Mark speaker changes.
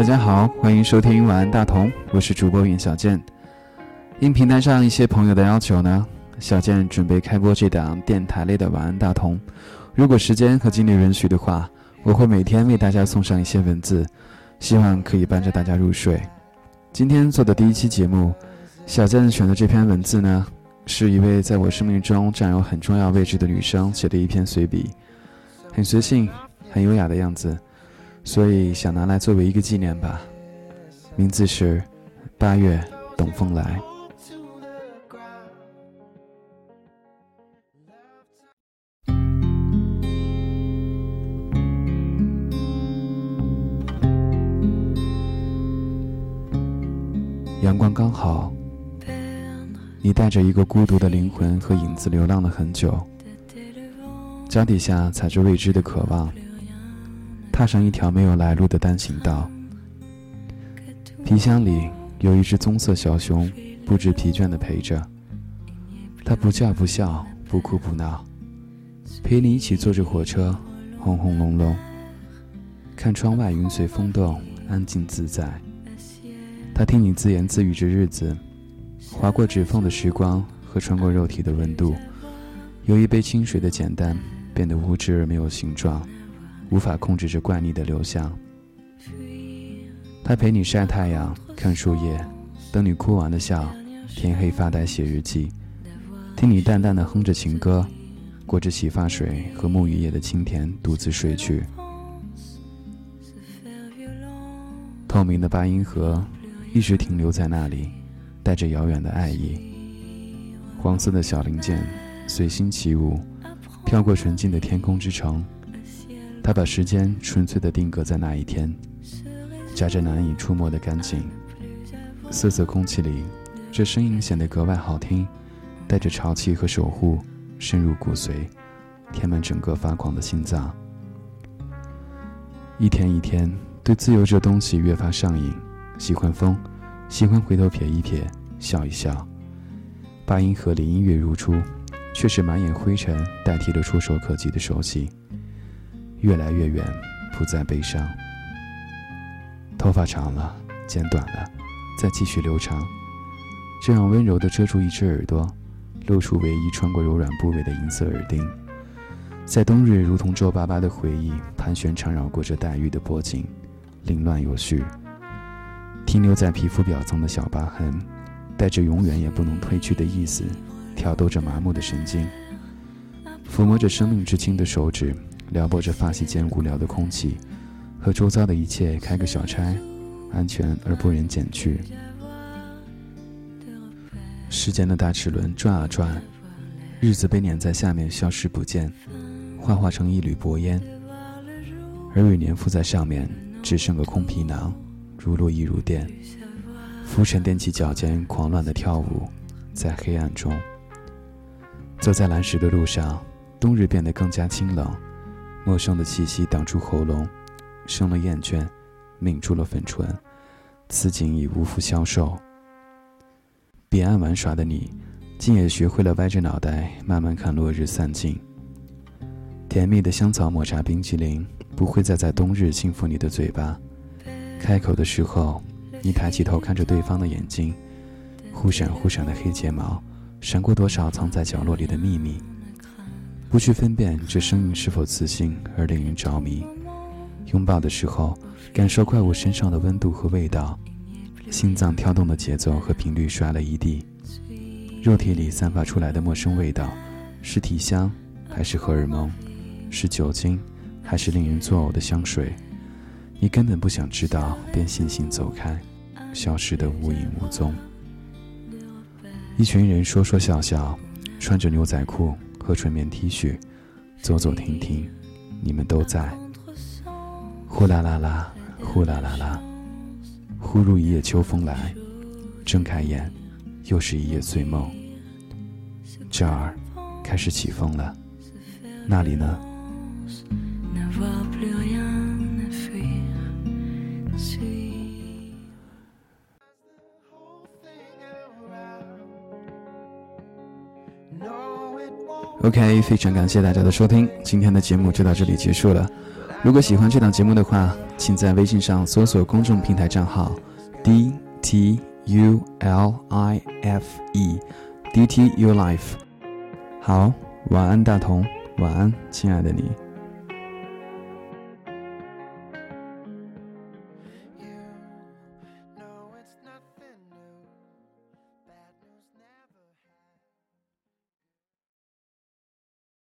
Speaker 1: 大家好，欢迎收听晚安大同，我是主播尹小健。应平台上一些朋友的要求呢，小健准备开播这档电台类的晚安大同。如果时间和精力允许的话，我会每天为大家送上一些文字，希望可以伴着大家入睡。今天做的第一期节目，小健选的这篇文字呢，是一位在我生命中占有很重要位置的女生写的一篇随笔，很随性，很优雅的样子。所以想拿来作为一个纪念吧。名字是八月等风来。阳光刚好，你带着一个孤独的灵魂和影子流浪了很久，脚底下踩着未知的渴望。踏上一条没有来路的单行道，皮箱里有一只棕色小熊，不知疲倦地陪着。它不叫不笑，不哭不闹，陪你一起坐着火车，轰轰隆隆，看窗外云随风动，安静自在。它听你自言自语着日子，划过指缝的时光和穿过肉体的温度，由一杯清水的简单变得无知而没有形状。无法控制着惯例的流向。他陪你晒太阳、看树叶，等你哭完了笑，天黑发呆写日记，听你淡淡的哼着情歌，裹着洗发水和沐浴液的清甜，独自睡去。透明的八音盒一直停留在那里，带着遥远的爱意。黄色的小零件随心起舞，飘过纯净的天空之城。他把时间纯粹的定格在那一天，夹着难以触摸的干净。瑟瑟空气里，这声音显得格外好听，带着潮气和守护，深入骨髓，填满整个发狂的心脏。一天一天，对自由这东西越发上瘾，喜欢风，喜欢回头瞥一瞥，笑一笑。八音盒里音乐如初，却是满眼灰尘代替了触手可及的熟悉。越来越远，不再悲伤。头发长了，剪短了，再继续留长，这样温柔地遮住一只耳朵，露出唯一穿过柔软部位的银色耳钉。在冬日，如同皱巴巴的回忆盘旋缠绕过这黛玉的脖颈，凌乱有序。停留在皮肤表层的小疤痕，带着永远也不能褪去的意思，挑逗着麻木的神经，抚摸着生命之轻的手指。撩拨着发隙间无聊的空气，和周遭的一切开个小差，安全而不忍减去。时间的大齿轮转啊转，日子被碾在下面消失不见，幻化成一缕薄烟，而雨粘附在上面，只剩个空皮囊，如露亦如电。浮尘踮起脚尖，狂乱的跳舞，在黑暗中。走在蓝石的路上，冬日变得更加清冷。陌生的气息挡住喉咙，生了厌倦，抿住了粉唇，此景已无福消受。彼岸玩耍的你，竟也学会了歪着脑袋慢慢看落日散尽。甜蜜的香草抹茶冰淇淋不会再在冬日轻抚你的嘴巴，开口的时候，你抬起头看着对方的眼睛，忽闪忽闪的黑睫毛，闪过多少藏在角落里的秘密。不去分辨这声音是否磁性而令人着迷，拥抱的时候，感受怪物身上的温度和味道，心脏跳动的节奏和频率摔了一地，肉体里散发出来的陌生味道，是体香还是荷尔蒙，是酒精还是令人作呕的香水？你根本不想知道，便悻悻走开，消失得无影无踪。一群人说说笑笑，穿着牛仔裤。个纯棉 T 恤，走走停停，你们都在。呼啦啦啦，呼啦啦啦，忽如一夜秋风来，睁开眼，又是一夜醉梦。这儿开始起风了，那里呢？OK，非常感谢大家的收听，今天的节目就到这里结束了。如果喜欢这档节目的话，请在微信上搜索公众平台账号 D T U L I F E，D T U Life。好，晚安，大同，晚安，亲爱的你。